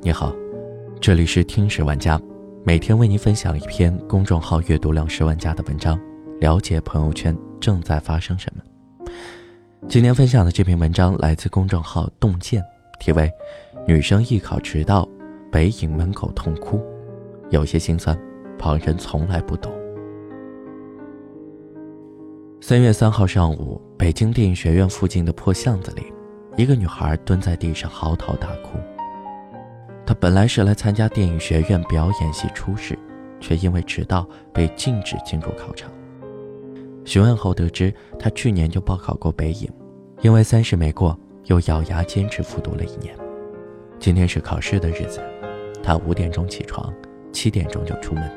你好，这里是听史玩家，每天为您分享一篇公众号阅读量十万加的文章，了解朋友圈正在发生什么。今天分享的这篇文章来自公众号洞见，题为《女生艺考迟到，北影门口痛哭，有些心酸，旁人从来不懂》。三月三号上午，北京电影学院附近的破巷子里，一个女孩蹲在地上嚎啕大哭。他本来是来参加电影学院表演系初试，却因为迟到被禁止进入考场。询问后得知，他去年就报考过北影，因为三试没过，又咬牙坚持复读了一年。今天是考试的日子，他五点钟起床，七点钟就出门，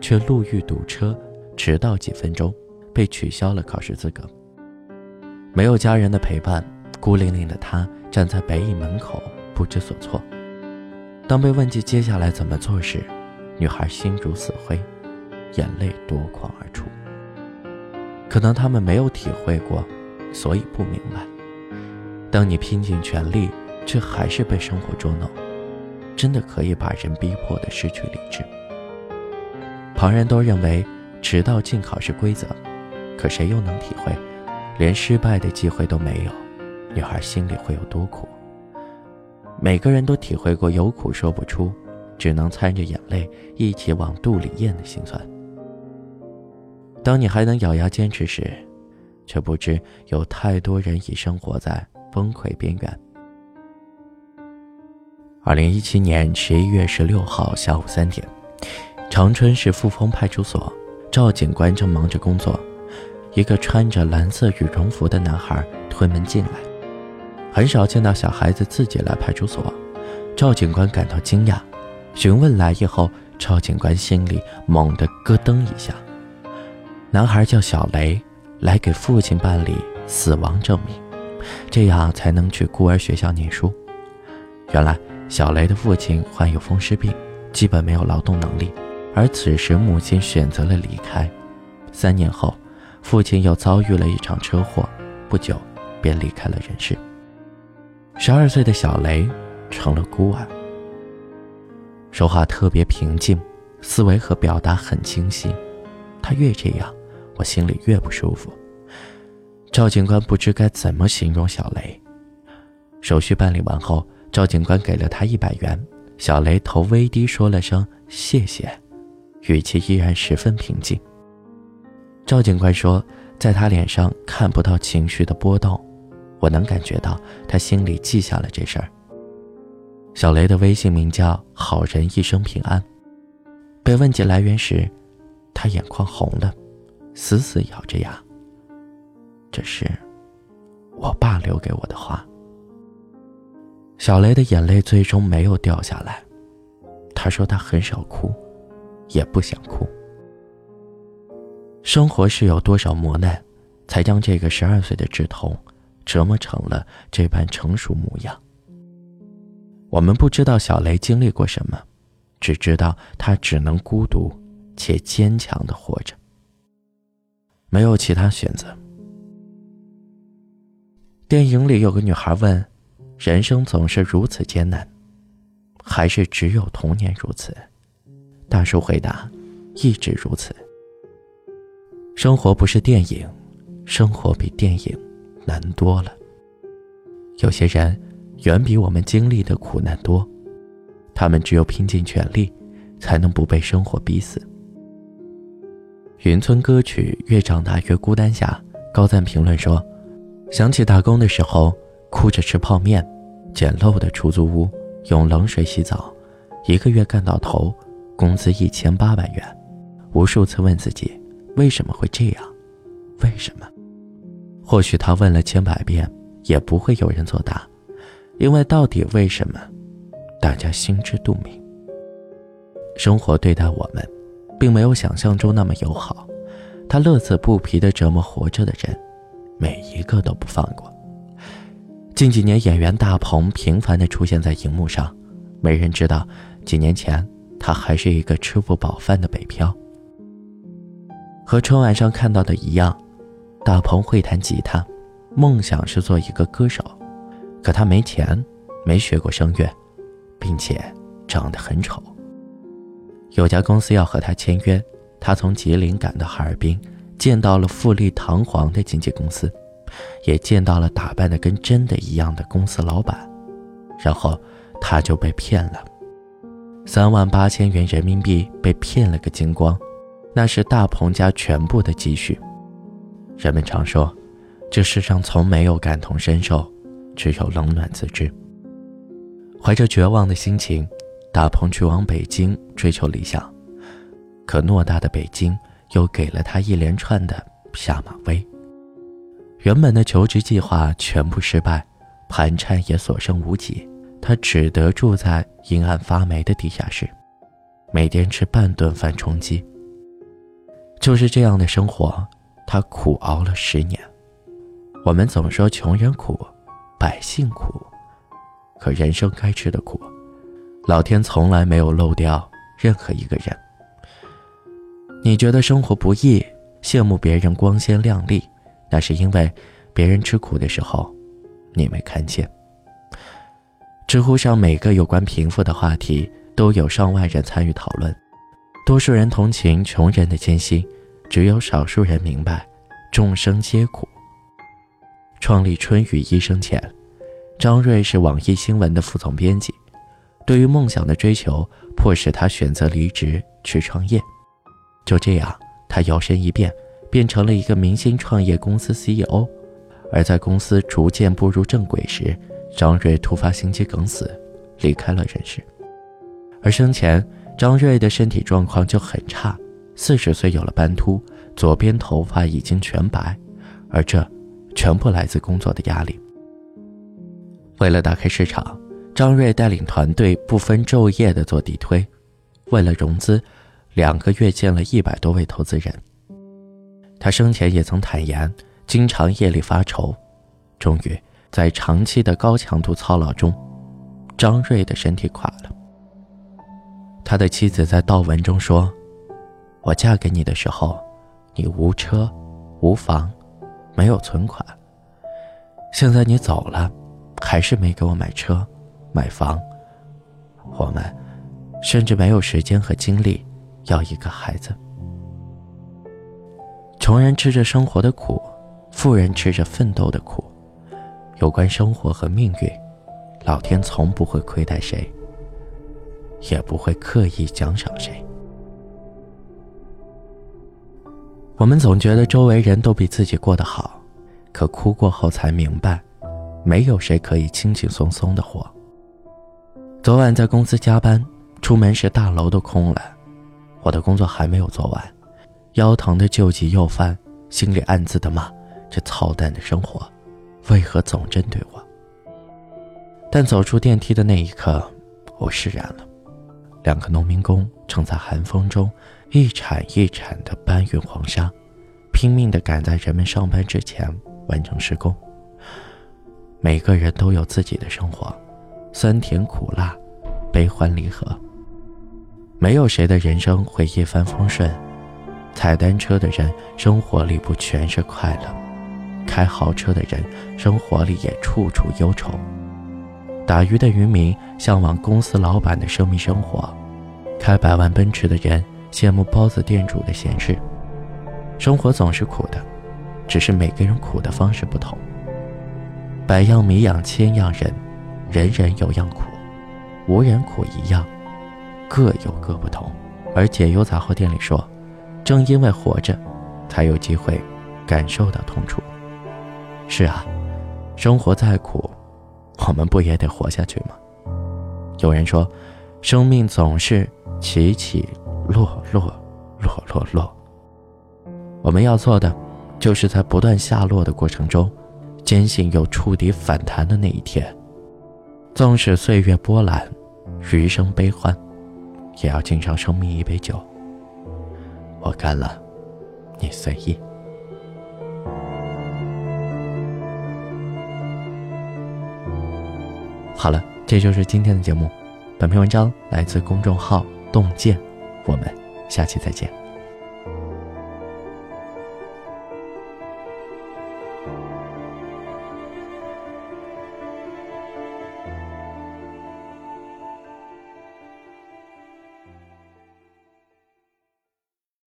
却路遇堵车，迟到几分钟，被取消了考试资格。没有家人的陪伴，孤零零的他站在北影门口，不知所措。当被问及接下来怎么做时，女孩心如死灰，眼泪夺眶而出。可能他们没有体会过，所以不明白。当你拼尽全力，却还是被生活捉弄，真的可以把人逼迫的失去理智。旁人都认为迟到进考是规则，可谁又能体会，连失败的机会都没有，女孩心里会有多苦？每个人都体会过有苦说不出，只能掺着眼泪一起往肚里咽的心酸。当你还能咬牙坚持时，却不知有太多人已生活在崩溃边缘。二零一七年十一月十六号下午三点，长春市富丰派出所，赵警官正忙着工作，一个穿着蓝色羽绒服的男孩推门进来。很少见到小孩子自己来派出所，赵警官感到惊讶，询问来意后，赵警官心里猛地咯噔一下。男孩叫小雷，来给父亲办理死亡证明，这样才能去孤儿学校念书。原来小雷的父亲患有风湿病，基本没有劳动能力，而此时母亲选择了离开。三年后，父亲又遭遇了一场车祸，不久便离开了人世。十二岁的小雷成了孤儿，说话特别平静，思维和表达很清晰。他越这样，我心里越不舒服。赵警官不知该怎么形容小雷。手续办理完后，赵警官给了他一百元。小雷头微低，说了声谢谢，语气依然十分平静。赵警官说，在他脸上看不到情绪的波动。我能感觉到他心里记下了这事儿。小雷的微信名叫“好人一生平安”。被问及来源时，他眼眶红了，死死咬着牙。这是我爸留给我的话。小雷的眼泪最终没有掉下来。他说他很少哭，也不想哭。生活是有多少磨难，才将这个十二岁的稚童？折磨成了这般成熟模样。我们不知道小雷经历过什么，只知道他只能孤独且坚强的活着，没有其他选择。电影里有个女孩问：“人生总是如此艰难，还是只有童年如此？”大叔回答：“一直如此。生活不是电影，生活比电影。”难多了。有些人远比我们经历的苦难多，他们只有拼尽全力，才能不被生活逼死。云村歌曲《越长大越孤单》下，高赞评论说：“想起打工的时候，哭着吃泡面，简陋的出租屋，用冷水洗澡，一个月干到头，工资一千八百元，无数次问自己，为什么会这样？为什么？”或许他问了千百遍，也不会有人作答，因为到底为什么，大家心知肚明。生活对待我们，并没有想象中那么友好，他乐此不疲地折磨活着的人，每一个都不放过。近几年，演员大鹏频繁地出现在荧幕上，没人知道，几年前他还是一个吃不饱饭的北漂。和春晚上看到的一样。大鹏会弹吉他，梦想是做一个歌手，可他没钱，没学过声乐，并且长得很丑。有家公司要和他签约，他从吉林赶到哈尔滨，见到了富丽堂皇的经纪公司，也见到了打扮的跟真的一样的公司老板，然后他就被骗了，三万八千元人民币被骗了个精光，那是大鹏家全部的积蓄。人们常说，这世上从没有感同身受，只有冷暖自知。怀着绝望的心情，大鹏去往北京追求理想，可偌大的北京又给了他一连串的下马威。原本的求职计划全部失败，盘缠也所剩无几，他只得住在阴暗发霉的地下室，每天吃半顿饭充饥。就是这样的生活。他苦熬了十年，我们总说穷人苦，百姓苦，可人生该吃的苦，老天从来没有漏掉任何一个人。你觉得生活不易，羡慕别人光鲜亮丽，那是因为别人吃苦的时候，你没看见。知乎上每个有关贫富的话题都有上万人参与讨论，多数人同情穷人的艰辛。只有少数人明白，众生皆苦。创立春雨医生前，张瑞是网易新闻的副总编辑。对于梦想的追求，迫使他选择离职去创业。就这样，他摇身一变，变成了一个明星创业公司 CEO。而在公司逐渐步入正轨时，张瑞突发心肌梗死，离开了人世。而生前，张瑞的身体状况就很差。四十岁有了斑秃，左边头发已经全白，而这全部来自工作的压力。为了打开市场，张瑞带领团队不分昼夜的做地推，为了融资，两个月见了一百多位投资人。他生前也曾坦言，经常夜里发愁。终于，在长期的高强度操劳中，张瑞的身体垮了。他的妻子在悼文中说。我嫁给你的时候，你无车，无房，没有存款。现在你走了，还是没给我买车，买房。我们甚至没有时间和精力要一个孩子。穷人吃着生活的苦，富人吃着奋斗的苦。有关生活和命运，老天从不会亏待谁，也不会刻意奖赏谁。我们总觉得周围人都比自己过得好，可哭过后才明白，没有谁可以轻轻松松的活。昨晚在公司加班，出门时大楼都空了，我的工作还没有做完，腰疼的旧疾又犯，心里暗自的骂：这操蛋的生活，为何总针对我？但走出电梯的那一刻，我释然了。两个农民工正在寒风中。一铲一铲的搬运黄沙，拼命地赶在人们上班之前完成施工。每个人都有自己的生活，酸甜苦辣，悲欢离合。没有谁的人生会一帆风顺。踩单车的人生活里不全是快乐，开豪车的人生活里也处处忧愁。打鱼的渔民向往公司老板的生命生活，开百万奔驰的人。羡慕包子店主的闲适，生活总是苦的，只是每个人苦的方式不同。百样米养千样人，人人有样苦，无人苦一样，各有各不同。而解忧杂货店里说，正因为活着，才有机会感受到痛楚。是啊，生活再苦，我们不也得活下去吗？有人说，生命总是起起。落落落落落。我们要做的，就是在不断下落的过程中，坚信有触底反弹的那一天。纵使岁月波澜，余生悲欢，也要敬上生命一杯酒。我干了，你随意。好了，这就是今天的节目。本篇文章来自公众号洞见。我们下期再见。